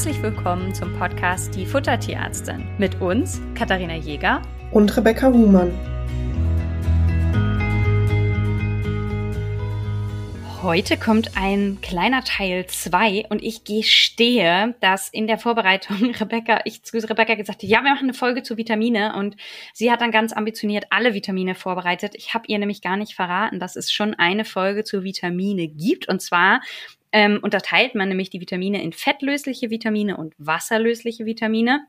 herzlich willkommen zum Podcast Die Futtertierärztin mit uns, Katharina Jäger und Rebecca Huhmann. Heute kommt ein kleiner Teil 2 und ich gestehe, dass in der Vorbereitung Rebecca, ich zu Rebecca gesagt habe, ja, wir machen eine Folge zu Vitamine und sie hat dann ganz ambitioniert alle Vitamine vorbereitet. Ich habe ihr nämlich gar nicht verraten, dass es schon eine Folge zu Vitamine gibt und zwar ähm, unterteilt man nämlich die Vitamine in fettlösliche Vitamine und wasserlösliche Vitamine.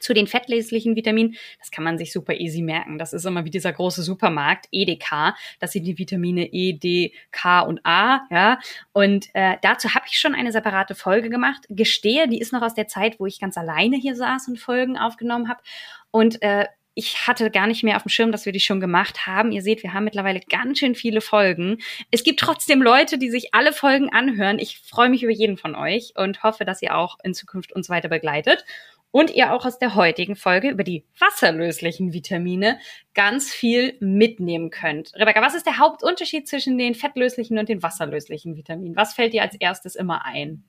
Zu den fettlöslichen Vitaminen, das kann man sich super easy merken. Das ist immer wie dieser große Supermarkt, EDK. Das sind die Vitamine E, D, K und A. Ja, und äh, dazu habe ich schon eine separate Folge gemacht. Gestehe, die ist noch aus der Zeit, wo ich ganz alleine hier saß und Folgen aufgenommen habe. Und äh, ich hatte gar nicht mehr auf dem Schirm, dass wir die schon gemacht haben. Ihr seht, wir haben mittlerweile ganz schön viele Folgen. Es gibt trotzdem Leute, die sich alle Folgen anhören. Ich freue mich über jeden von euch und hoffe, dass ihr auch in Zukunft uns weiter begleitet und ihr auch aus der heutigen Folge über die wasserlöslichen Vitamine ganz viel mitnehmen könnt. Rebecca, was ist der Hauptunterschied zwischen den fettlöslichen und den wasserlöslichen Vitaminen? Was fällt dir als erstes immer ein?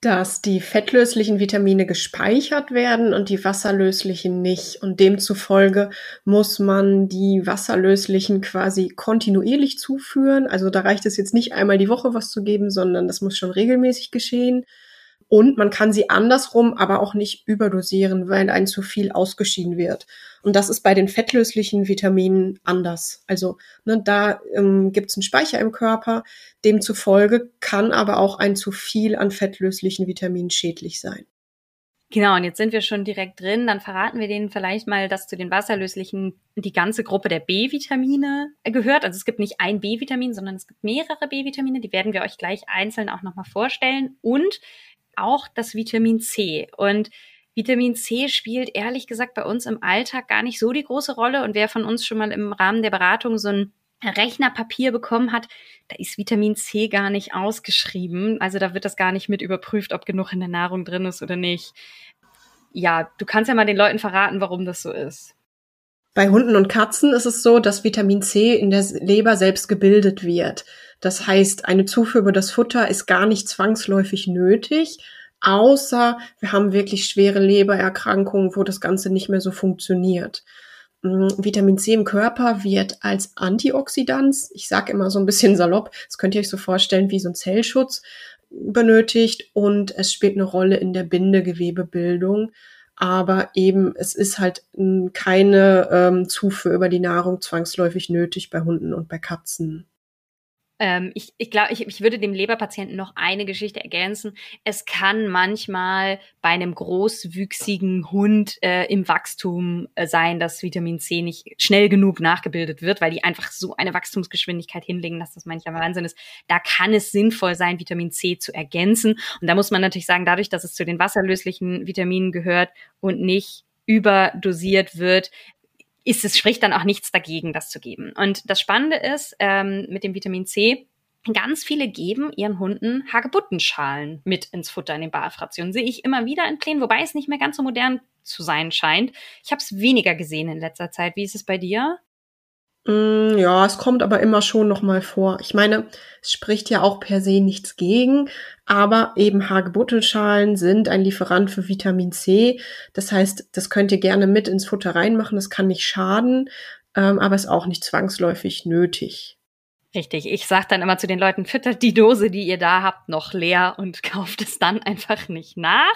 Dass die fettlöslichen Vitamine gespeichert werden und die wasserlöslichen nicht. Und demzufolge muss man die wasserlöslichen quasi kontinuierlich zuführen. Also da reicht es jetzt nicht einmal die Woche was zu geben, sondern das muss schon regelmäßig geschehen. Und man kann sie andersrum aber auch nicht überdosieren, weil ein zu viel ausgeschieden wird. Und das ist bei den fettlöslichen Vitaminen anders. Also ne, da ähm, gibt es einen Speicher im Körper. Demzufolge kann aber auch ein zu viel an fettlöslichen Vitaminen schädlich sein. Genau, und jetzt sind wir schon direkt drin. Dann verraten wir denen vielleicht mal, dass zu den wasserlöslichen die ganze Gruppe der B-Vitamine gehört. Also es gibt nicht ein B-Vitamin, sondern es gibt mehrere B-Vitamine. Die werden wir euch gleich einzeln auch nochmal vorstellen. Und auch das Vitamin C. Und Vitamin C spielt ehrlich gesagt bei uns im Alltag gar nicht so die große Rolle. Und wer von uns schon mal im Rahmen der Beratung so ein Rechnerpapier bekommen hat, da ist Vitamin C gar nicht ausgeschrieben. Also da wird das gar nicht mit überprüft, ob genug in der Nahrung drin ist oder nicht. Ja, du kannst ja mal den Leuten verraten, warum das so ist. Bei Hunden und Katzen ist es so, dass Vitamin C in der Leber selbst gebildet wird. Das heißt, eine Zufuhr über das Futter ist gar nicht zwangsläufig nötig, außer wir haben wirklich schwere Lebererkrankungen, wo das Ganze nicht mehr so funktioniert. Mm, Vitamin C im Körper wird als Antioxidant, ich sage immer so ein bisschen salopp, das könnt ihr euch so vorstellen wie so ein Zellschutz, benötigt und es spielt eine Rolle in der Bindegewebebildung aber eben es ist halt hm, keine ähm, Zufuhr über die Nahrung zwangsläufig nötig bei Hunden und bei Katzen. Ähm, ich ich glaube, ich, ich würde dem Leberpatienten noch eine Geschichte ergänzen. Es kann manchmal bei einem großwüchsigen Hund äh, im Wachstum äh, sein, dass Vitamin C nicht schnell genug nachgebildet wird, weil die einfach so eine Wachstumsgeschwindigkeit hinlegen, dass das manchmal Wahnsinn ist. Da kann es sinnvoll sein, Vitamin C zu ergänzen. Und da muss man natürlich sagen, dadurch, dass es zu den wasserlöslichen Vitaminen gehört und nicht überdosiert wird, ist es spricht dann auch nichts dagegen, das zu geben. Und das Spannende ist ähm, mit dem Vitamin C, Ganz viele geben ihren Hunden Hagebuttenschalen mit ins Futter in den Barfrationen. Sehe ich immer wieder in Plänen, wobei es nicht mehr ganz so modern zu sein scheint. Ich habe es weniger gesehen in letzter Zeit. Wie ist es bei dir? Mm, ja, es kommt aber immer schon noch mal vor. Ich meine, es spricht ja auch per se nichts gegen, aber eben Hagebuttelschalen sind ein Lieferant für Vitamin C. Das heißt, das könnt ihr gerne mit ins Futter reinmachen. Das kann nicht schaden, ähm, aber ist auch nicht zwangsläufig nötig. Richtig. Ich sage dann immer zu den Leuten, füttert die Dose, die ihr da habt, noch leer und kauft es dann einfach nicht nach.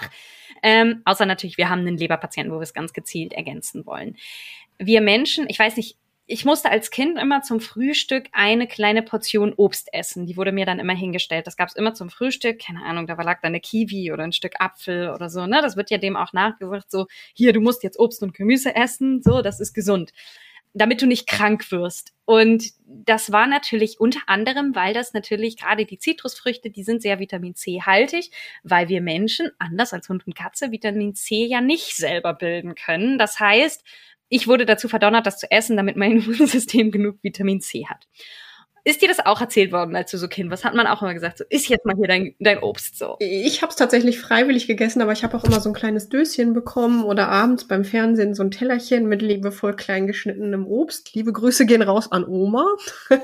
Ähm, außer natürlich, wir haben einen Leberpatienten, wo wir es ganz gezielt ergänzen wollen. Wir Menschen, ich weiß nicht, ich musste als Kind immer zum Frühstück eine kleine Portion Obst essen. Die wurde mir dann immer hingestellt. Das gab es immer zum Frühstück. Keine Ahnung, da lag da eine Kiwi oder ein Stück Apfel oder so. Ne? Das wird ja dem auch nachgesagt, so, hier, du musst jetzt Obst und Gemüse essen. So, das ist gesund. Damit du nicht krank wirst. Und das war natürlich unter anderem, weil das natürlich gerade die Zitrusfrüchte, die sind sehr Vitamin C haltig, weil wir Menschen, anders als Hund und Katze, Vitamin C ja nicht selber bilden können. Das heißt, ich wurde dazu verdonnert, das zu essen, damit mein Immunsystem genug Vitamin C hat. Ist dir das auch erzählt worden, als du so Kind? Was hat man auch immer gesagt? So, isst jetzt mal hier dein, dein Obst so. Ich habe es tatsächlich freiwillig gegessen, aber ich habe auch immer so ein kleines Döschen bekommen oder abends beim Fernsehen so ein Tellerchen mit liebevoll klein geschnittenem Obst. Liebe Grüße gehen raus an Oma.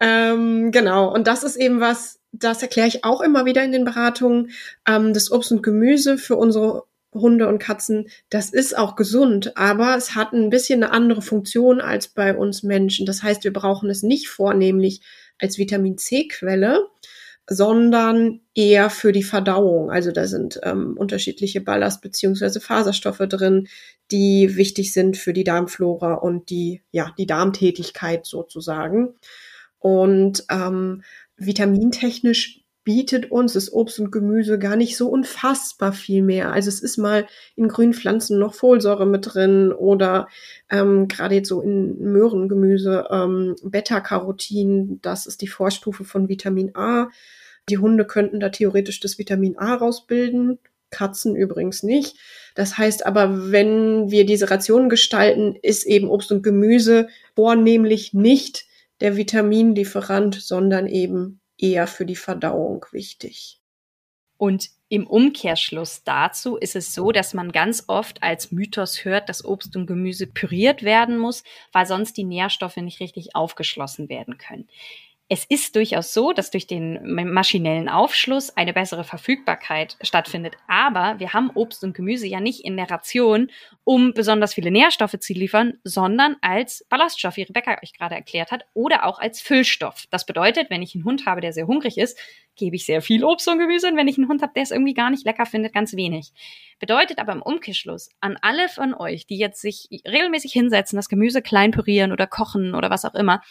ähm, genau, und das ist eben was, das erkläre ich auch immer wieder in den Beratungen. Ähm, das Obst und Gemüse für unsere Hunde und Katzen, das ist auch gesund, aber es hat ein bisschen eine andere Funktion als bei uns Menschen. Das heißt, wir brauchen es nicht vornehmlich als Vitamin C-Quelle, sondern eher für die Verdauung. Also da sind ähm, unterschiedliche Ballast- beziehungsweise Faserstoffe drin, die wichtig sind für die Darmflora und die, ja, die Darmtätigkeit sozusagen. Und ähm, vitamintechnisch bietet uns das Obst und Gemüse gar nicht so unfassbar viel mehr. Also es ist mal in grünen Pflanzen noch Folsäure mit drin oder ähm, gerade jetzt so in Möhrengemüse ähm, Beta-Carotin, das ist die Vorstufe von Vitamin A. Die Hunde könnten da theoretisch das Vitamin A rausbilden, Katzen übrigens nicht. Das heißt aber, wenn wir diese Rationen gestalten, ist eben Obst und Gemüse vornehmlich nicht der Vitaminlieferant, sondern eben eher für die Verdauung wichtig. Und im Umkehrschluss dazu ist es so, dass man ganz oft als Mythos hört, dass Obst und Gemüse püriert werden muss, weil sonst die Nährstoffe nicht richtig aufgeschlossen werden können. Es ist durchaus so, dass durch den maschinellen Aufschluss eine bessere Verfügbarkeit stattfindet. Aber wir haben Obst und Gemüse ja nicht in der Ration, um besonders viele Nährstoffe zu liefern, sondern als Ballaststoff, wie Rebecca euch gerade erklärt hat, oder auch als Füllstoff. Das bedeutet, wenn ich einen Hund habe, der sehr hungrig ist, gebe ich sehr viel Obst und Gemüse. Und wenn ich einen Hund habe, der es irgendwie gar nicht lecker findet, ganz wenig. Bedeutet aber im Umkehrschluss an alle von euch, die jetzt sich regelmäßig hinsetzen, das Gemüse klein pürieren oder kochen oder was auch immer,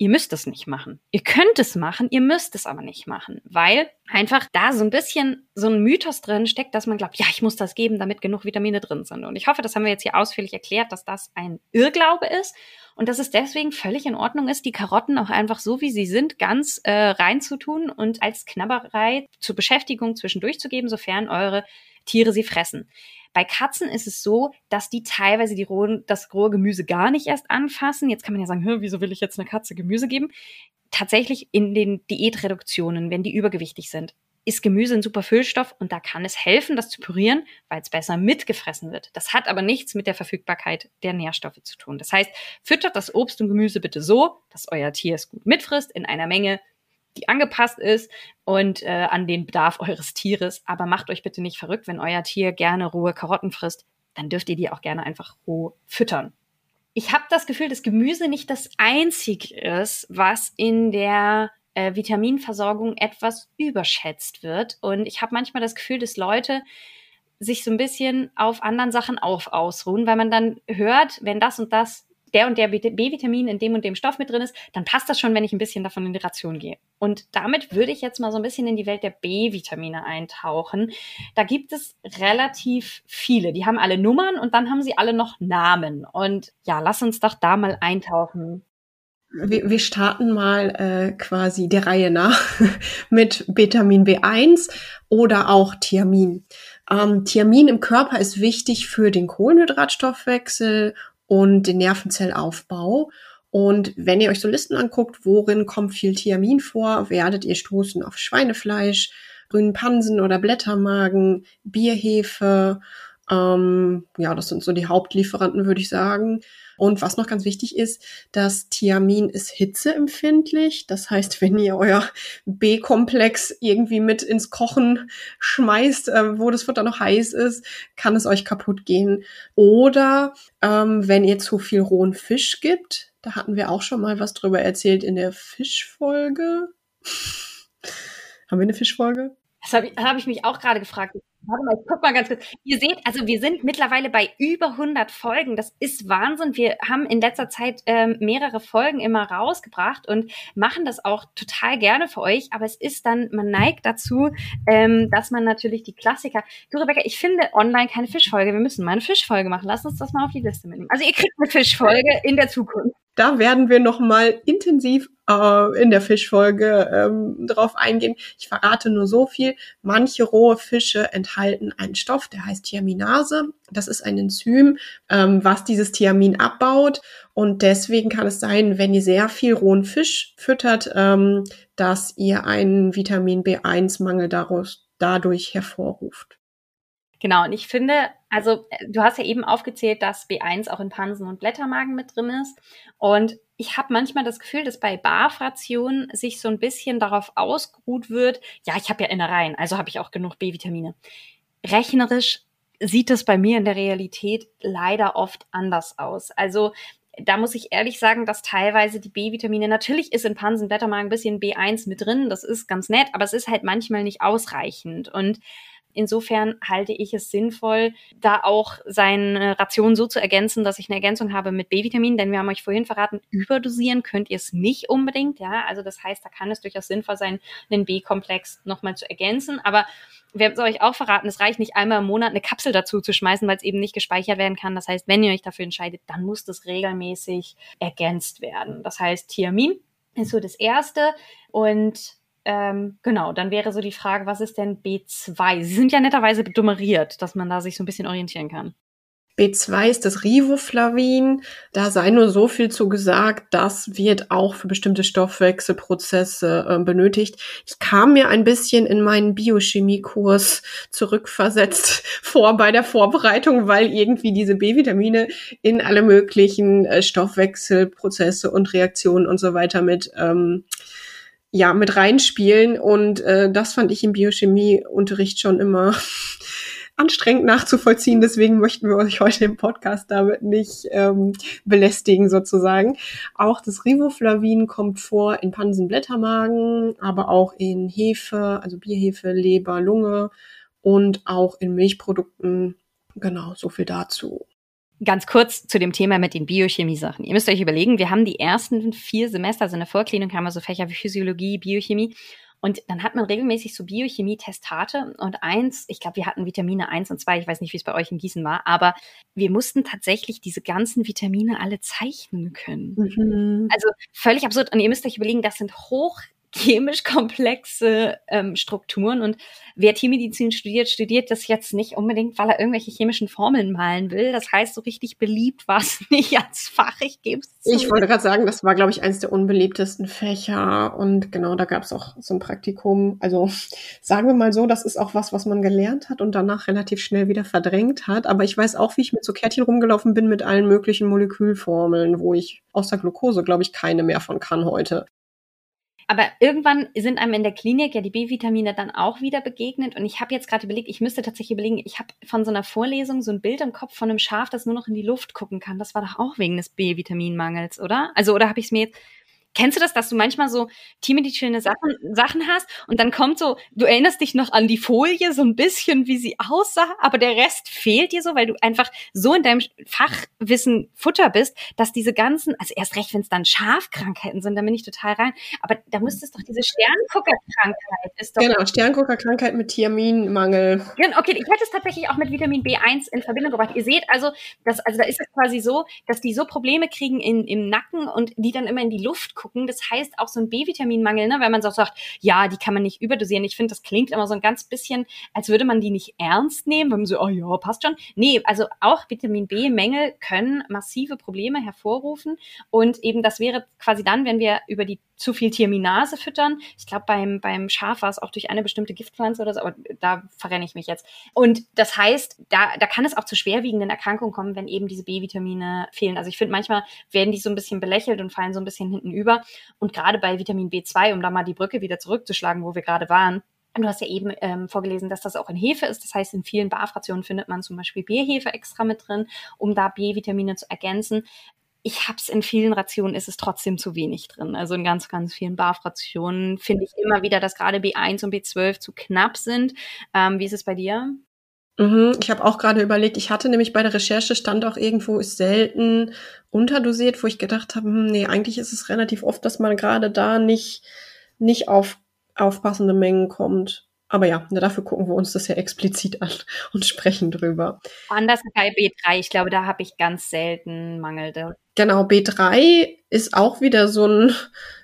ihr müsst es nicht machen. Ihr könnt es machen, ihr müsst es aber nicht machen, weil einfach da so ein bisschen so ein Mythos drin steckt, dass man glaubt, ja, ich muss das geben, damit genug Vitamine drin sind. Und ich hoffe, das haben wir jetzt hier ausführlich erklärt, dass das ein Irrglaube ist und dass es deswegen völlig in Ordnung ist, die Karotten auch einfach so, wie sie sind, ganz äh, reinzutun und als Knabberei zur Beschäftigung zwischendurch zu geben, sofern eure Tiere sie fressen. Bei Katzen ist es so, dass die teilweise die rohen, das rohe Gemüse gar nicht erst anfassen. Jetzt kann man ja sagen, wieso will ich jetzt einer Katze Gemüse geben? Tatsächlich in den Diätreduktionen, wenn die übergewichtig sind, ist Gemüse ein super Füllstoff und da kann es helfen, das zu pürieren, weil es besser mitgefressen wird. Das hat aber nichts mit der Verfügbarkeit der Nährstoffe zu tun. Das heißt, füttert das Obst und Gemüse bitte so, dass euer Tier es gut mitfrisst, in einer Menge, die angepasst ist und äh, an den Bedarf eures Tieres. Aber macht euch bitte nicht verrückt, wenn euer Tier gerne rohe Karotten frisst, dann dürft ihr die auch gerne einfach roh füttern. Ich habe das Gefühl, dass Gemüse nicht das einzige ist, was in der äh, Vitaminversorgung etwas überschätzt wird. Und ich habe manchmal das Gefühl, dass Leute sich so ein bisschen auf anderen Sachen auf ausruhen, weil man dann hört, wenn das und das der und der B-Vitamin in dem und dem Stoff mit drin ist, dann passt das schon, wenn ich ein bisschen davon in die Ration gehe. Und damit würde ich jetzt mal so ein bisschen in die Welt der B-Vitamine eintauchen. Da gibt es relativ viele. Die haben alle Nummern und dann haben sie alle noch Namen. Und ja, lass uns doch da mal eintauchen. Wir, wir starten mal äh, quasi der Reihe nach mit Vitamin B1 oder auch Thiamin. Ähm, Thiamin im Körper ist wichtig für den Kohlenhydratstoffwechsel und den Nervenzellaufbau. Und wenn ihr euch so Listen anguckt, worin kommt viel Thiamin vor, werdet ihr stoßen auf Schweinefleisch, grünen Pansen oder Blättermagen, Bierhefe. Ähm, ja, das sind so die Hauptlieferanten, würde ich sagen. Und was noch ganz wichtig ist, das Thiamin ist hitzeempfindlich. Das heißt, wenn ihr euer B-Komplex irgendwie mit ins Kochen schmeißt, äh, wo das Futter noch heiß ist, kann es euch kaputt gehen. Oder ähm, wenn ihr zu viel rohen Fisch gibt, da hatten wir auch schon mal was drüber erzählt in der Fischfolge. Haben wir eine Fischfolge? Das habe ich, hab ich mich auch gerade gefragt. Warte mal, ich guck mal ganz kurz. Ihr seht, also wir sind mittlerweile bei über 100 Folgen. Das ist Wahnsinn. Wir haben in letzter Zeit ähm, mehrere Folgen immer rausgebracht und machen das auch total gerne für euch. Aber es ist dann, man neigt dazu, ähm, dass man natürlich die Klassiker. Du, Rebecca, ich finde online keine Fischfolge. Wir müssen mal eine Fischfolge machen. Lass uns das mal auf die Liste mitnehmen. Also ihr kriegt eine Fischfolge in der Zukunft. Da werden wir noch mal intensiv äh, in der Fischfolge ähm, drauf eingehen. Ich verrate nur so viel. Manche rohe Fische enthalten einen Stoff, der heißt Thiaminase. Das ist ein Enzym, ähm, was dieses Thiamin abbaut. Und deswegen kann es sein, wenn ihr sehr viel rohen Fisch füttert, ähm, dass ihr einen Vitamin B1-Mangel dadurch hervorruft. Genau, und ich finde, also äh, du hast ja eben aufgezählt, dass B1 auch in Pansen und Blättermagen mit drin ist. Und ich habe manchmal das Gefühl, dass bei BAF-Rationen sich so ein bisschen darauf ausgeruht wird, ja, ich habe ja Innereien, also habe ich auch genug B-Vitamine. Rechnerisch sieht es bei mir in der Realität leider oft anders aus. Also da muss ich ehrlich sagen, dass teilweise die B-Vitamine, natürlich ist in Pansenblättermagen ein bisschen B1 mit drin, das ist ganz nett, aber es ist halt manchmal nicht ausreichend. Und Insofern halte ich es sinnvoll, da auch seine Ration so zu ergänzen, dass ich eine Ergänzung habe mit B-Vitamin, denn wir haben euch vorhin verraten, überdosieren könnt ihr es nicht unbedingt, ja. Also das heißt, da kann es durchaus sinnvoll sein, einen B-Komplex nochmal zu ergänzen. Aber wir haben es euch auch verraten, es reicht nicht einmal im Monat eine Kapsel dazu zu schmeißen, weil es eben nicht gespeichert werden kann. Das heißt, wenn ihr euch dafür entscheidet, dann muss das regelmäßig ergänzt werden. Das heißt, Thiamin ist so das erste und ähm, genau, dann wäre so die Frage, was ist denn B2? Sie sind ja netterweise dummeriert, dass man da sich so ein bisschen orientieren kann. B2 ist das Rivoflavin. Da sei nur so viel zu gesagt, das wird auch für bestimmte Stoffwechselprozesse äh, benötigt. Ich kam mir ein bisschen in meinen Biochemiekurs zurückversetzt vor bei der Vorbereitung, weil irgendwie diese B-Vitamine in alle möglichen äh, Stoffwechselprozesse und Reaktionen und so weiter mit ähm, ja mit reinspielen und äh, das fand ich im Biochemieunterricht schon immer anstrengend nachzuvollziehen. Deswegen möchten wir euch heute im Podcast damit nicht ähm, belästigen sozusagen. Auch das Riboflavin kommt vor in Pansenblättermagen, aber auch in Hefe, also Bierhefe, Leber, Lunge und auch in Milchprodukten. Genau, so viel dazu ganz kurz zu dem Thema mit den Biochemie-Sachen. Ihr müsst euch überlegen, wir haben die ersten vier Semester, also in der Vorklinik haben wir so Fächer wie Physiologie, Biochemie. Und dann hat man regelmäßig so Biochemie-Testate und eins, ich glaube, wir hatten Vitamine eins und zwei, ich weiß nicht, wie es bei euch in Gießen war, aber wir mussten tatsächlich diese ganzen Vitamine alle zeichnen können. Mhm. Also völlig absurd. Und ihr müsst euch überlegen, das sind hoch chemisch komplexe ähm, Strukturen. Und wer Tiermedizin studiert, studiert das jetzt nicht unbedingt, weil er irgendwelche chemischen Formeln malen will. Das heißt, so richtig beliebt war es nicht als Fach. Ich gebe es zu. Ich wollte gerade sagen, das war, glaube ich, eines der unbeliebtesten Fächer. Und genau, da gab es auch so ein Praktikum. Also sagen wir mal so, das ist auch was, was man gelernt hat und danach relativ schnell wieder verdrängt hat. Aber ich weiß auch, wie ich mit so Kärtchen rumgelaufen bin mit allen möglichen Molekülformeln, wo ich außer Glucose, glaube ich, keine mehr von kann heute. Aber irgendwann sind einem in der Klinik ja die B-Vitamine dann auch wieder begegnet. Und ich habe jetzt gerade überlegt, ich müsste tatsächlich überlegen, ich habe von so einer Vorlesung so ein Bild im Kopf von einem Schaf, das nur noch in die Luft gucken kann. Das war doch auch wegen des B-Vitaminmangels, oder? Also, oder habe ich es mir jetzt Kennst du das, dass du manchmal so teammedischöne Sachen, Sachen hast und dann kommt so, du erinnerst dich noch an die Folie so ein bisschen, wie sie aussah, aber der Rest fehlt dir so, weil du einfach so in deinem Fachwissen Futter bist, dass diese ganzen, also erst recht, wenn es dann Schafkrankheiten sind, da bin ich total rein, aber da müsste es doch diese Sternguckerkrankheit ist doch. Genau, Sternguckerkrankheit mit Thiaminmangel. Genau, okay, ich hätte es tatsächlich auch mit Vitamin B1 in Verbindung gebracht. Ihr seht also, dass, also da ist es quasi so, dass die so Probleme kriegen in, im Nacken und die dann immer in die Luft gucken. Das heißt auch so ein B-Vitaminmangel, ne, wenn man so sagt, ja, die kann man nicht überdosieren. Ich finde, das klingt immer so ein ganz bisschen, als würde man die nicht ernst nehmen, wenn man so, oh ja, passt schon. Nee, also auch Vitamin B-Mängel können massive Probleme hervorrufen. Und eben das wäre quasi dann, wenn wir über die zu viel Thiaminase füttern. Ich glaube, beim, beim Schaf war es auch durch eine bestimmte Giftpflanze oder so, aber da verrenne ich mich jetzt. Und das heißt, da, da kann es auch zu schwerwiegenden Erkrankungen kommen, wenn eben diese B-Vitamine fehlen. Also ich finde, manchmal werden die so ein bisschen belächelt und fallen so ein bisschen hinten über. Und gerade bei Vitamin B2, um da mal die Brücke wieder zurückzuschlagen, wo wir gerade waren, Du hast ja eben ähm, vorgelesen, dass das auch in Hefe ist. Das heißt, in vielen BAF-Rationen findet man zum Beispiel Bierhefe extra mit drin, um da B-Vitamine zu ergänzen ich hab's in vielen Rationen ist es trotzdem zu wenig drin. Also in ganz, ganz vielen BAF-Rationen finde ich immer wieder, dass gerade B1 und B12 zu knapp sind. Ähm, wie ist es bei dir? Mhm, ich habe auch gerade überlegt, ich hatte nämlich bei der Recherche stand auch irgendwo ist selten unterdosiert, wo ich gedacht habe, hm, nee, eigentlich ist es relativ oft, dass man gerade da nicht, nicht auf aufpassende Mengen kommt. Aber ja, dafür gucken wir uns das ja explizit an und sprechen drüber. Anders bei B3, ich glaube, da habe ich ganz selten Mangel. Genau, B3 ist auch wieder so ein,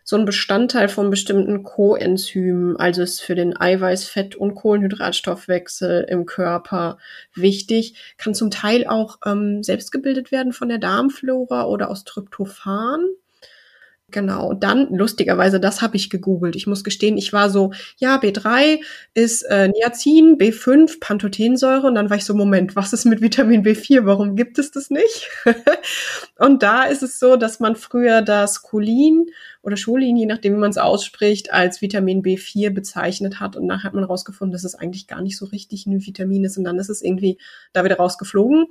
so ein Bestandteil von bestimmten Coenzymen, also ist für den Eiweiß-, Fett- und Kohlenhydratstoffwechsel im Körper wichtig, kann zum Teil auch ähm, selbst gebildet werden von der Darmflora oder aus Tryptophan Genau. Und dann, lustigerweise, das habe ich gegoogelt. Ich muss gestehen, ich war so, ja, B3 ist äh, Niacin, B5 Pantothensäure. Und dann war ich so, Moment, was ist mit Vitamin B4? Warum gibt es das nicht? und da ist es so, dass man früher das Cholin oder Cholin, je nachdem, wie man es ausspricht, als Vitamin B4 bezeichnet hat. Und nachher hat man herausgefunden, dass es eigentlich gar nicht so richtig ein Vitamin ist. Und dann ist es irgendwie da wieder rausgeflogen.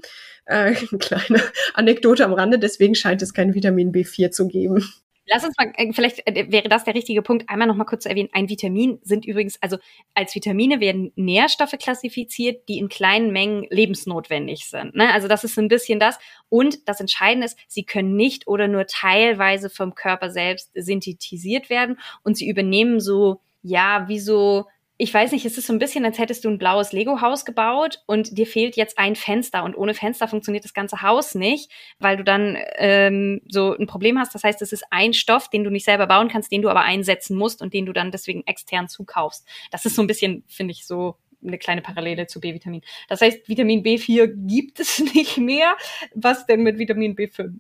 Äh, kleine Anekdote am Rande, deswegen scheint es kein Vitamin B4 zu geben. Lass uns mal, äh, vielleicht äh, wäre das der richtige Punkt, einmal noch mal kurz zu erwähnen. Ein Vitamin sind übrigens, also als Vitamine werden Nährstoffe klassifiziert, die in kleinen Mengen lebensnotwendig sind. Ne? Also das ist ein bisschen das. Und das Entscheidende ist, sie können nicht oder nur teilweise vom Körper selbst synthetisiert werden und sie übernehmen so, ja, wie so ich weiß nicht, es ist so ein bisschen, als hättest du ein blaues Lego-Haus gebaut und dir fehlt jetzt ein Fenster und ohne Fenster funktioniert das ganze Haus nicht, weil du dann ähm, so ein Problem hast. Das heißt, es ist ein Stoff, den du nicht selber bauen kannst, den du aber einsetzen musst und den du dann deswegen extern zukaufst. Das ist so ein bisschen, finde ich, so eine kleine Parallele zu B-Vitamin. Das heißt, Vitamin B4 gibt es nicht mehr. Was denn mit Vitamin B5?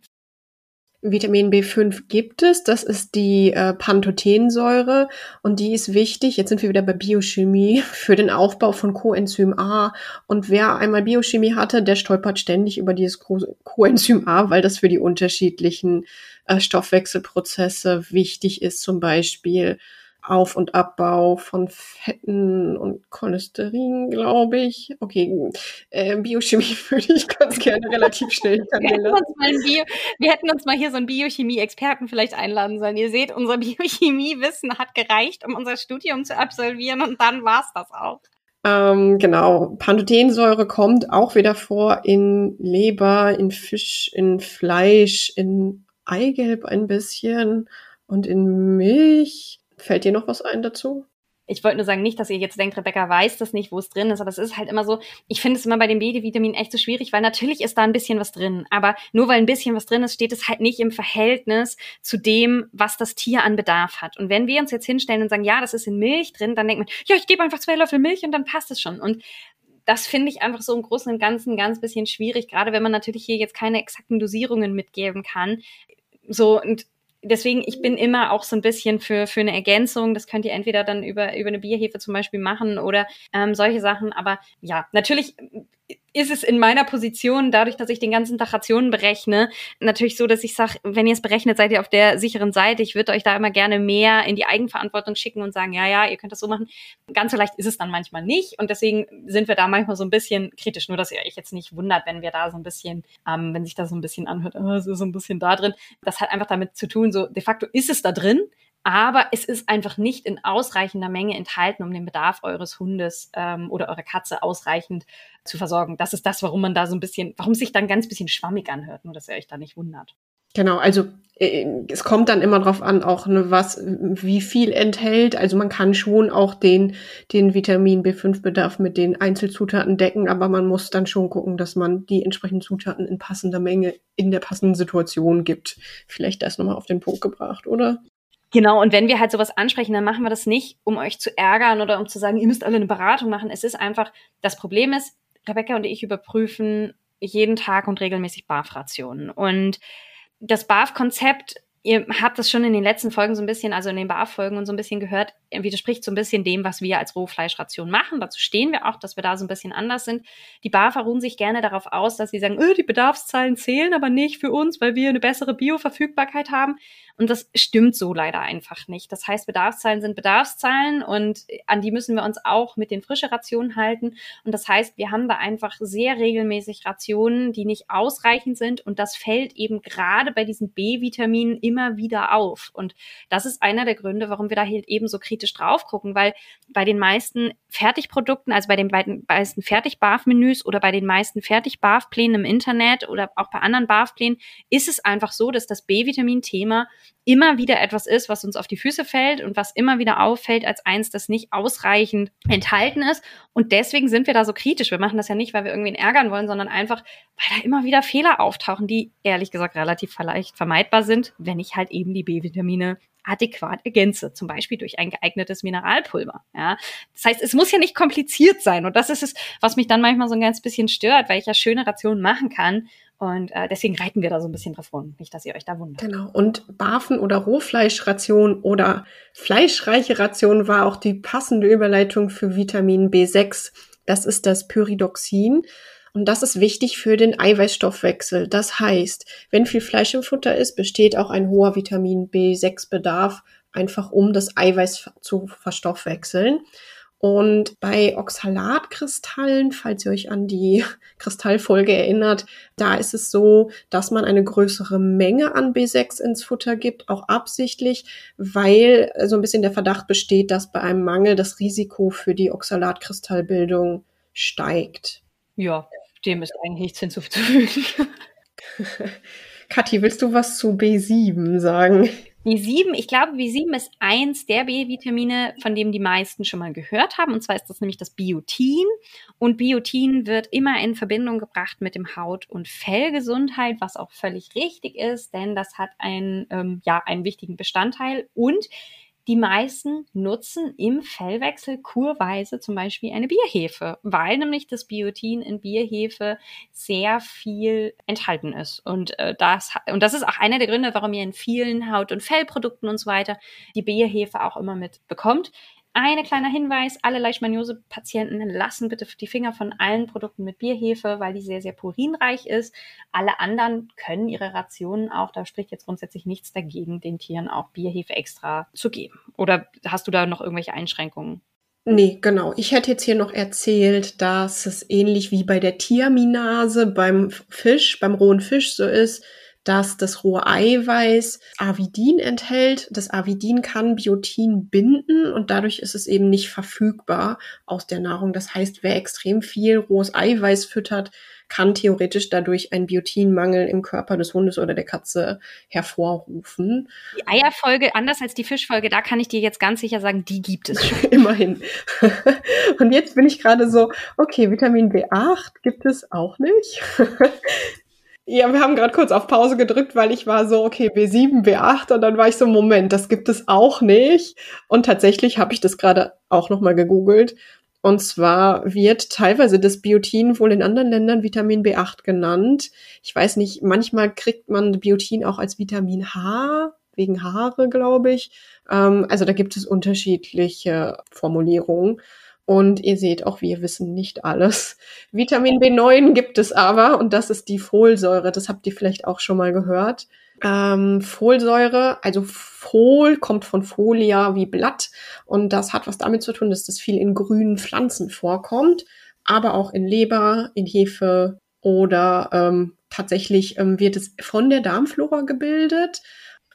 Vitamin B5 gibt es, das ist die äh, Pantothensäure. Und die ist wichtig, jetzt sind wir wieder bei Biochemie, für den Aufbau von Coenzym A. Und wer einmal Biochemie hatte, der stolpert ständig über dieses Coenzym A, weil das für die unterschiedlichen äh, Stoffwechselprozesse wichtig ist, zum Beispiel auf- und Abbau von Fetten und Cholesterin, glaube ich. Okay, äh, Biochemie würde ich ganz gerne relativ schnell wir hätten, uns mal Bio, wir hätten uns mal hier so einen Biochemie-Experten vielleicht einladen sollen. Ihr seht, unser Biochemie-Wissen hat gereicht, um unser Studium zu absolvieren und dann war's das auch. Ähm, genau, Pantothensäure kommt auch wieder vor in Leber, in Fisch, in Fleisch, in Eigelb ein bisschen und in Milch. Fällt dir noch was ein dazu? Ich wollte nur sagen, nicht, dass ihr jetzt denkt, Rebecca weiß das nicht, wo es drin ist, aber es ist halt immer so, ich finde es immer bei dem B-Vitamin echt so schwierig, weil natürlich ist da ein bisschen was drin, aber nur weil ein bisschen was drin ist, steht es halt nicht im Verhältnis zu dem, was das Tier an Bedarf hat. Und wenn wir uns jetzt hinstellen und sagen, ja, das ist in Milch drin, dann denkt man, ja, ich gebe einfach zwei Löffel Milch und dann passt es schon. Und das finde ich einfach so im Großen und Ganzen ganz bisschen schwierig, gerade wenn man natürlich hier jetzt keine exakten Dosierungen mitgeben kann. So, und deswegen, ich bin immer auch so ein bisschen für, für eine Ergänzung. Das könnt ihr entweder dann über, über eine Bierhefe zum Beispiel machen oder ähm, solche Sachen. Aber ja, natürlich ist es in meiner Position, dadurch, dass ich den ganzen Tag Rationen berechne, natürlich so, dass ich sage, wenn ihr es berechnet, seid ihr auf der sicheren Seite. Ich würde euch da immer gerne mehr in die Eigenverantwortung schicken und sagen, ja, ja, ihr könnt das so machen. Ganz so leicht ist es dann manchmal nicht. Und deswegen sind wir da manchmal so ein bisschen kritisch. Nur, dass ihr euch jetzt nicht wundert, wenn wir da so ein bisschen, ähm, wenn sich da so ein bisschen anhört, oh, es ist so ein bisschen da drin. Das hat einfach damit zu tun, so de facto ist es da drin aber es ist einfach nicht in ausreichender Menge enthalten, um den Bedarf eures Hundes ähm, oder eurer Katze ausreichend zu versorgen. Das ist das, warum man da so ein bisschen, warum es sich dann ganz bisschen schwammig anhört, nur dass ihr euch da nicht wundert. Genau, also äh, es kommt dann immer drauf an, auch ne, was, wie viel enthält. Also man kann schon auch den, den Vitamin B5-Bedarf mit den Einzelzutaten decken, aber man muss dann schon gucken, dass man die entsprechenden Zutaten in passender Menge in der passenden Situation gibt. Vielleicht das nochmal auf den Punkt gebracht, oder? Genau, und wenn wir halt sowas ansprechen, dann machen wir das nicht, um euch zu ärgern oder um zu sagen, ihr müsst alle eine Beratung machen. Es ist einfach, das Problem ist, Rebecca und ich überprüfen jeden Tag und regelmäßig BAF-Rationen. Und das BAF-Konzept ihr habt das schon in den letzten Folgen so ein bisschen, also in den BAF-Folgen und so ein bisschen gehört, widerspricht so ein bisschen dem, was wir als Rohfleischration machen. Dazu stehen wir auch, dass wir da so ein bisschen anders sind. Die BAFer ruhen sich gerne darauf aus, dass sie sagen, öh, die Bedarfszahlen zählen aber nicht für uns, weil wir eine bessere Bioverfügbarkeit haben. Und das stimmt so leider einfach nicht. Das heißt, Bedarfszahlen sind Bedarfszahlen und an die müssen wir uns auch mit den frische Rationen halten. Und das heißt, wir haben da einfach sehr regelmäßig Rationen, die nicht ausreichend sind. Und das fällt eben gerade bei diesen B-Vitaminen immer wieder auf. Und das ist einer der Gründe, warum wir da halt eben so kritisch drauf gucken, weil bei den meisten Fertigprodukten, also bei den meisten Fertig-BAF-Menüs oder bei den meisten Fertig-BAF-Plänen im Internet oder auch bei anderen BAF-Plänen ist es einfach so, dass das B-Vitamin-Thema immer wieder etwas ist, was uns auf die Füße fällt und was immer wieder auffällt als eins, das nicht ausreichend enthalten ist. Und deswegen sind wir da so kritisch. Wir machen das ja nicht, weil wir irgendwen ärgern wollen, sondern einfach, weil da immer wieder Fehler auftauchen, die ehrlich gesagt relativ leicht vermeidbar sind, wenn ich halt eben die B-Vitamine adäquat ergänze, zum Beispiel durch ein geeignetes Mineralpulver. Ja, das heißt, es muss ja nicht kompliziert sein und das ist es, was mich dann manchmal so ein ganz bisschen stört, weil ich ja schöne Rationen machen kann Und äh, deswegen reiten wir da so ein bisschen drauf rum. Nicht, dass ihr euch da wundert. Genau. Und Barfen- oder Rohfleischration oder fleischreiche Ration war auch die passende Überleitung für Vitamin B6. Das ist das Pyridoxin. Und das ist wichtig für den Eiweißstoffwechsel. Das heißt, wenn viel Fleisch im Futter ist, besteht auch ein hoher Vitamin B6-Bedarf, einfach um das Eiweiß zu verstoffwechseln. Und bei Oxalatkristallen, falls ihr euch an die Kristallfolge erinnert, da ist es so, dass man eine größere Menge an B6 ins Futter gibt, auch absichtlich, weil so ein bisschen der Verdacht besteht, dass bei einem Mangel das Risiko für die Oxalatkristallbildung steigt. Ja, dem ist eigentlich nichts hinzuzufügen. Kathi, willst du was zu B7 sagen? B7, ich glaube, B7 ist eins der B-Vitamine, von dem die meisten schon mal gehört haben. Und zwar ist das nämlich das Biotin. Und Biotin wird immer in Verbindung gebracht mit dem Haut- und Fellgesundheit, was auch völlig richtig ist, denn das hat einen, ähm, ja, einen wichtigen Bestandteil. Und die meisten nutzen im Fellwechsel kurweise zum Beispiel eine Bierhefe, weil nämlich das Biotin in Bierhefe sehr viel enthalten ist. Und, äh, das, und das ist auch einer der Gründe, warum ihr in vielen Haut- und Fellprodukten und so weiter die Bierhefe auch immer mit bekommt. Eine kleiner Hinweis, alle Leishmaniose-Patienten lassen bitte die Finger von allen Produkten mit Bierhefe, weil die sehr, sehr purinreich ist. Alle anderen können ihre Rationen auch, da spricht jetzt grundsätzlich nichts dagegen, den Tieren auch Bierhefe extra zu geben. Oder hast du da noch irgendwelche Einschränkungen? Nee, genau. Ich hätte jetzt hier noch erzählt, dass es ähnlich wie bei der Thiaminase beim Fisch, beim rohen Fisch so ist, dass das rohe Eiweiß Avidin enthält. Das Avidin kann Biotin binden und dadurch ist es eben nicht verfügbar aus der Nahrung. Das heißt, wer extrem viel rohes Eiweiß füttert, kann theoretisch dadurch einen Biotinmangel im Körper des Hundes oder der Katze hervorrufen. Die Eierfolge, anders als die Fischfolge, da kann ich dir jetzt ganz sicher sagen, die gibt es schon. Immerhin. Und jetzt bin ich gerade so, okay, Vitamin B8 gibt es auch nicht. Ja, wir haben gerade kurz auf Pause gedrückt, weil ich war so, okay, B7, B8 und dann war ich so, Moment, das gibt es auch nicht. Und tatsächlich habe ich das gerade auch nochmal gegoogelt. Und zwar wird teilweise das Biotin wohl in anderen Ländern Vitamin B8 genannt. Ich weiß nicht, manchmal kriegt man Biotin auch als Vitamin H, wegen Haare, glaube ich. Ähm, also da gibt es unterschiedliche Formulierungen. Und ihr seht auch, wir wissen nicht alles. Vitamin B9 gibt es aber und das ist die Folsäure. Das habt ihr vielleicht auch schon mal gehört. Ähm, Folsäure, also Fol kommt von Folia wie Blatt und das hat was damit zu tun, dass das viel in grünen Pflanzen vorkommt, aber auch in Leber, in Hefe oder ähm, tatsächlich ähm, wird es von der Darmflora gebildet.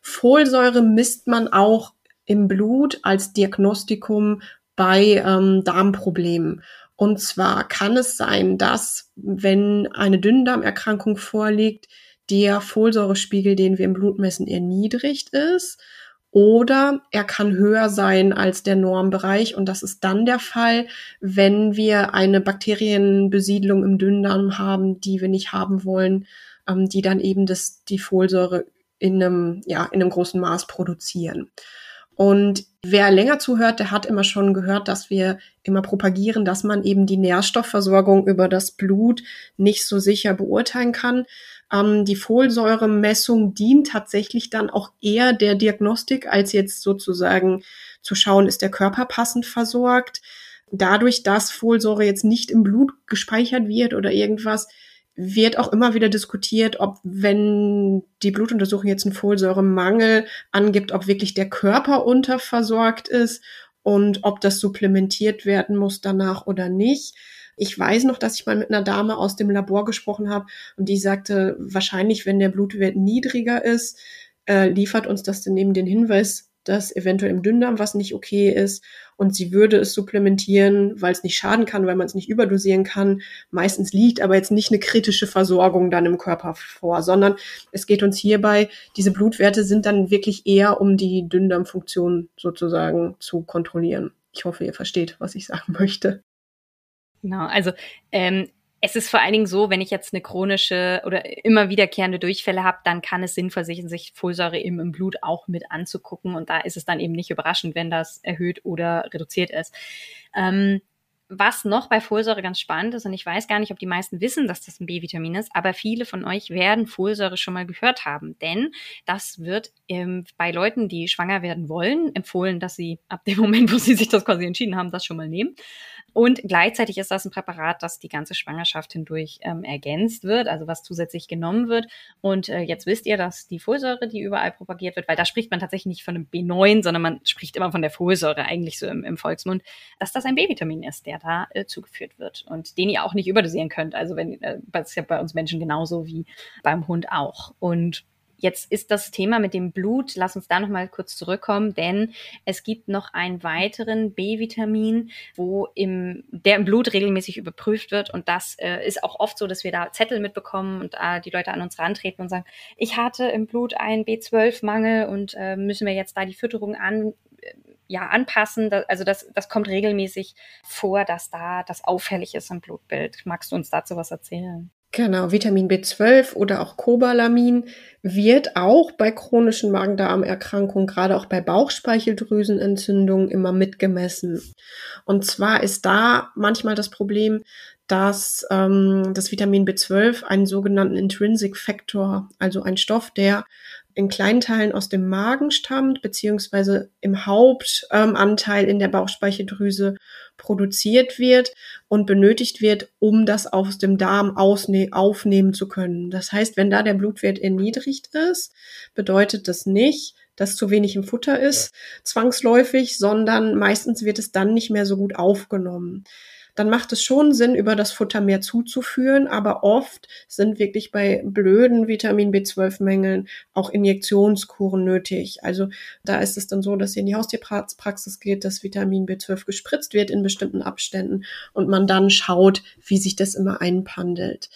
Folsäure misst man auch im Blut als Diagnostikum bei ähm, Darmproblemen. Und zwar kann es sein, dass wenn eine Dünndarmerkrankung vorliegt, der Folsäurespiegel, den wir im Blut messen, erniedrigt ist. Oder er kann höher sein als der Normbereich. Und das ist dann der Fall, wenn wir eine Bakterienbesiedlung im Dünndarm haben, die wir nicht haben wollen, ähm, die dann eben das, die Folsäure in einem, ja, in einem großen Maß produzieren. Und wer länger zuhört, der hat immer schon gehört, dass wir immer propagieren, dass man eben die Nährstoffversorgung über das Blut nicht so sicher beurteilen kann. Ähm, die Folsäuremessung dient tatsächlich dann auch eher der Diagnostik, als jetzt sozusagen zu schauen, ist der Körper passend versorgt. Dadurch, dass Folsäure jetzt nicht im Blut gespeichert wird oder irgendwas, wird auch immer wieder diskutiert, ob wenn die Blutuntersuchung jetzt einen Folsäuremangel angibt, ob wirklich der Körper unterversorgt ist und ob das supplementiert werden muss danach oder nicht. Ich weiß noch, dass ich mal mit einer Dame aus dem Labor gesprochen habe und die sagte, wahrscheinlich, wenn der Blutwert niedriger ist, äh, liefert uns das dann eben den Hinweis, dass eventuell im Dünndarm was nicht okay ist und sie würde es supplementieren, weil es nicht schaden kann, weil man es nicht überdosieren kann. Meistens liegt aber jetzt nicht eine kritische Versorgung dann im Körper vor, sondern es geht uns hierbei, diese Blutwerte sind dann wirklich eher, um die Dünndarmfunktion sozusagen zu kontrollieren. Ich hoffe, ihr versteht, was ich sagen möchte. Genau, also ähm, es ist vor allen Dingen so, wenn ich jetzt eine chronische oder immer wiederkehrende Durchfälle habe, dann kann es sinnvoll sein, sich Folsäure eben im Blut auch mit anzugucken. Und da ist es dann eben nicht überraschend, wenn das erhöht oder reduziert ist. Ähm, was noch bei Folsäure ganz spannend ist, und ich weiß gar nicht, ob die meisten wissen, dass das ein B-Vitamin ist, aber viele von euch werden Folsäure schon mal gehört haben. Denn das wird ähm, bei Leuten, die schwanger werden wollen, empfohlen, dass sie ab dem Moment, wo sie sich das quasi entschieden haben, das schon mal nehmen. Und gleichzeitig ist das ein Präparat, das die ganze Schwangerschaft hindurch ähm, ergänzt wird, also was zusätzlich genommen wird. Und äh, jetzt wisst ihr, dass die Folsäure, die überall propagiert wird, weil da spricht man tatsächlich nicht von einem B9, sondern man spricht immer von der Folsäure eigentlich so im, im Volksmund, dass das ein B-Vitamin ist, der da äh, zugeführt wird und den ihr auch nicht überdosieren könnt. Also wenn äh, das ist ja bei uns Menschen genauso wie beim Hund auch. Und Jetzt ist das Thema mit dem Blut, lass uns da noch mal kurz zurückkommen, denn es gibt noch einen weiteren B-Vitamin, wo im, der im Blut regelmäßig überprüft wird und das äh, ist auch oft so, dass wir da Zettel mitbekommen und äh, die Leute an uns rantreten und sagen, ich hatte im Blut einen B12-Mangel und äh, müssen wir jetzt da die Fütterung an, äh, ja, anpassen. also das, das kommt regelmäßig vor, dass da das auffällig ist im Blutbild. Magst du uns dazu was erzählen? Genau, Vitamin B12 oder auch Cobalamin wird auch bei chronischen Magen-Darm-Erkrankungen, gerade auch bei Bauchspeicheldrüsenentzündungen immer mitgemessen. Und zwar ist da manchmal das Problem, dass ähm, das Vitamin B12 einen sogenannten Intrinsic Factor, also ein Stoff, der in kleinen Teilen aus dem Magen stammt, beziehungsweise im Hauptanteil ähm, in der Bauchspeicheldrüse produziert wird und benötigt wird, um das aus dem Darm aufnehmen zu können. Das heißt, wenn da der Blutwert erniedrigt ist, bedeutet das nicht, dass zu wenig im Futter ist, zwangsläufig, sondern meistens wird es dann nicht mehr so gut aufgenommen dann macht es schon Sinn, über das Futter mehr zuzuführen. Aber oft sind wirklich bei blöden Vitamin B12-Mängeln auch Injektionskuren nötig. Also da ist es dann so, dass ihr in die Haustierpraxis geht, dass Vitamin B12 gespritzt wird in bestimmten Abständen und man dann schaut, wie sich das immer einpandelt.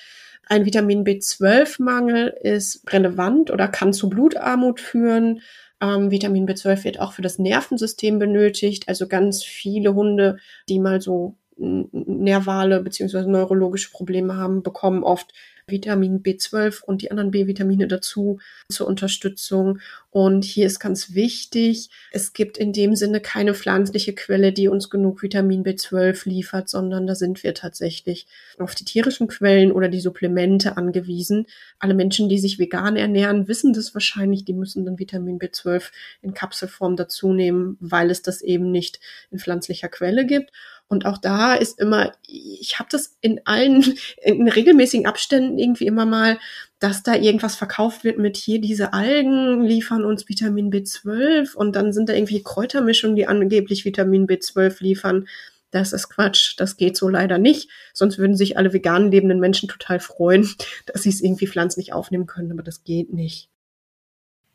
Ein Vitamin B12-Mangel ist relevant oder kann zu Blutarmut führen. Ähm, Vitamin B12 wird auch für das Nervensystem benötigt. Also ganz viele Hunde, die mal so nervale beziehungsweise neurologische Probleme haben, bekommen oft Vitamin B12 und die anderen B-Vitamine dazu zur Unterstützung. Und hier ist ganz wichtig, es gibt in dem Sinne keine pflanzliche Quelle, die uns genug Vitamin B12 liefert, sondern da sind wir tatsächlich auf die tierischen Quellen oder die Supplemente angewiesen. Alle Menschen, die sich vegan ernähren, wissen das wahrscheinlich, die müssen dann Vitamin B12 in Kapselform dazu nehmen, weil es das eben nicht in pflanzlicher Quelle gibt. Und auch da ist immer, ich habe das in allen, in regelmäßigen Abständen irgendwie immer mal, dass da irgendwas verkauft wird mit hier, diese Algen liefern uns Vitamin B12 und dann sind da irgendwie Kräutermischungen, die angeblich Vitamin B12 liefern. Das ist Quatsch, das geht so leider nicht. Sonst würden sich alle vegan lebenden Menschen total freuen, dass sie es irgendwie pflanzlich aufnehmen können, aber das geht nicht.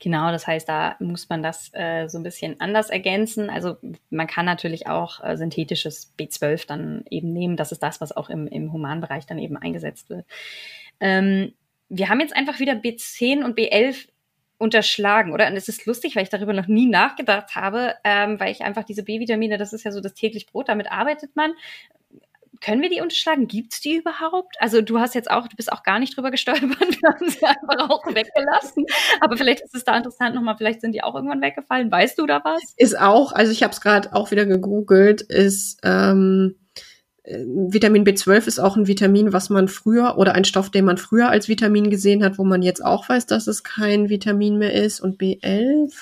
Genau, das heißt, da muss man das äh, so ein bisschen anders ergänzen. Also man kann natürlich auch äh, synthetisches B12 dann eben nehmen. Das ist das, was auch im, im Humanbereich dann eben eingesetzt wird. Ähm, wir haben jetzt einfach wieder B10 und B11 unterschlagen, oder? Und es ist lustig, weil ich darüber noch nie nachgedacht habe, ähm, weil ich einfach diese B-Vitamine, das ist ja so das täglich Brot, damit arbeitet man können wir die unterschlagen? Gibt es die überhaupt? Also du hast jetzt auch, du bist auch gar nicht drüber gestolpert, wir haben sie einfach auch weggelassen. Aber vielleicht ist es da interessant nochmal, vielleicht sind die auch irgendwann weggefallen. Weißt du da was? Ist auch, also ich habe es gerade auch wieder gegoogelt, ist ähm, äh, Vitamin B12 ist auch ein Vitamin, was man früher oder ein Stoff, den man früher als Vitamin gesehen hat, wo man jetzt auch weiß, dass es kein Vitamin mehr ist. Und B11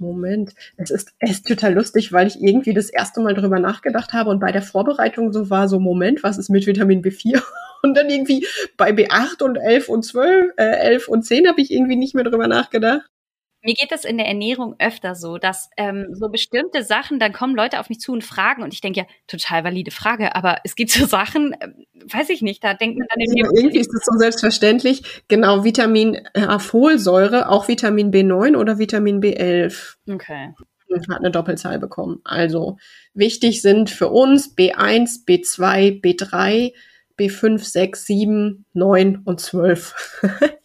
Moment, es ist, es ist total lustig, weil ich irgendwie das erste Mal drüber nachgedacht habe und bei der Vorbereitung so war so, Moment, was ist mit Vitamin B4? Und dann irgendwie bei B8 und 11 und 12, äh, 11 und 10 habe ich irgendwie nicht mehr drüber nachgedacht. Mir geht das in der Ernährung öfter so, dass ähm, so bestimmte Sachen, dann kommen Leute auf mich zu und fragen und ich denke ja, total valide Frage, aber es gibt so Sachen, äh, weiß ich nicht, da denkt man dann ja, irgendwie ist es so selbstverständlich. Genau, Vitamin A Folsäure, auch Vitamin B9 oder Vitamin B11. Okay. Hat eine Doppelzahl bekommen. Also wichtig sind für uns B1, B2, B3, B5, 6, 7, 9 und 12.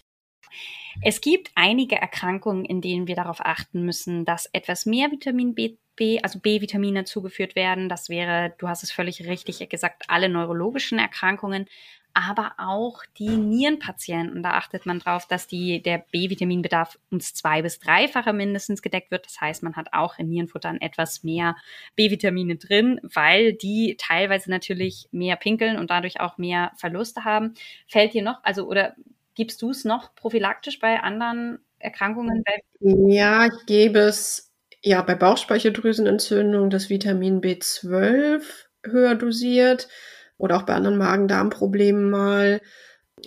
Es gibt einige Erkrankungen, in denen wir darauf achten müssen, dass etwas mehr Vitamin B, B also B-Vitamine zugeführt werden. Das wäre, du hast es völlig richtig gesagt, alle neurologischen Erkrankungen. aber auch die Nierenpatienten. Da achtet man drauf, dass die, der B-Vitaminbedarf ums zwei- bis dreifache mindestens gedeckt wird. Das heißt, man hat auch in Nierenfuttern etwas mehr B-Vitamine drin, weil die teilweise natürlich mehr pinkeln und dadurch auch mehr Verluste haben. Fällt dir noch, also oder gibst du es noch prophylaktisch bei anderen Erkrankungen? Ja, ich gebe es ja bei Bauchspeicheldrüsenentzündung das Vitamin B12 höher dosiert oder auch bei anderen Magen-Darm-Problemen mal.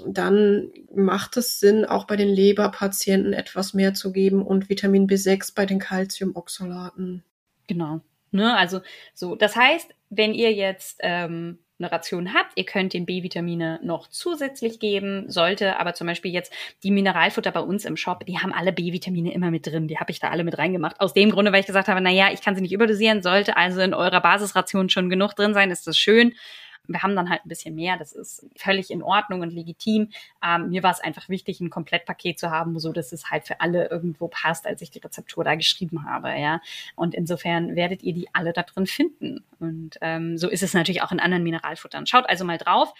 Dann macht es Sinn, auch bei den Leberpatienten etwas mehr zu geben und Vitamin B6 bei den Calciumoxalaten. Genau. Ne, also so, das heißt, wenn ihr jetzt ähm, eine Ration habt. Ihr könnt den B-Vitamine noch zusätzlich geben, sollte aber zum Beispiel jetzt die Mineralfutter bei uns im Shop, die haben alle B-Vitamine immer mit drin. Die habe ich da alle mit reingemacht. Aus dem Grunde, weil ich gesagt habe, na ja, ich kann sie nicht überdosieren, sollte also in eurer Basisration schon genug drin sein, ist das schön. Wir haben dann halt ein bisschen mehr. Das ist völlig in Ordnung und legitim. Ähm, mir war es einfach wichtig, ein Komplettpaket zu haben, so dass es halt für alle irgendwo passt, als ich die Rezeptur da geschrieben habe. Ja, und insofern werdet ihr die alle da drin finden. Und ähm, so ist es natürlich auch in anderen Mineralfuttern. Schaut also mal drauf.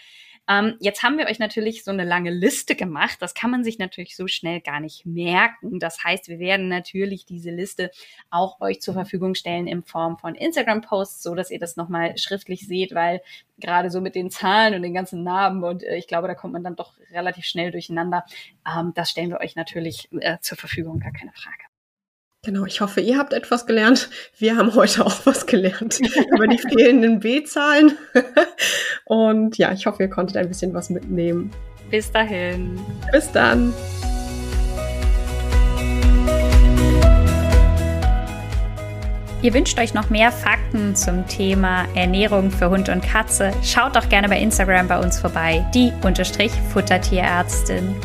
Ähm, jetzt haben wir euch natürlich so eine lange Liste gemacht. Das kann man sich natürlich so schnell gar nicht merken. Das heißt, wir werden natürlich diese Liste auch euch zur Verfügung stellen in Form von Instagram-Posts, so dass ihr das nochmal schriftlich seht, weil gerade so mit den Zahlen und den ganzen Namen und äh, ich glaube, da kommt man dann doch relativ schnell durcheinander. Ähm, das stellen wir euch natürlich äh, zur Verfügung, gar keine Frage. Genau, ich hoffe, ihr habt etwas gelernt. Wir haben heute auch was gelernt über die fehlenden B-Zahlen. Und ja, ich hoffe, ihr konntet ein bisschen was mitnehmen. Bis dahin. Bis dann. Ihr wünscht euch noch mehr Fakten zum Thema Ernährung für Hund und Katze? Schaut doch gerne bei Instagram bei uns vorbei, die Unterstrich Futtertierärztin.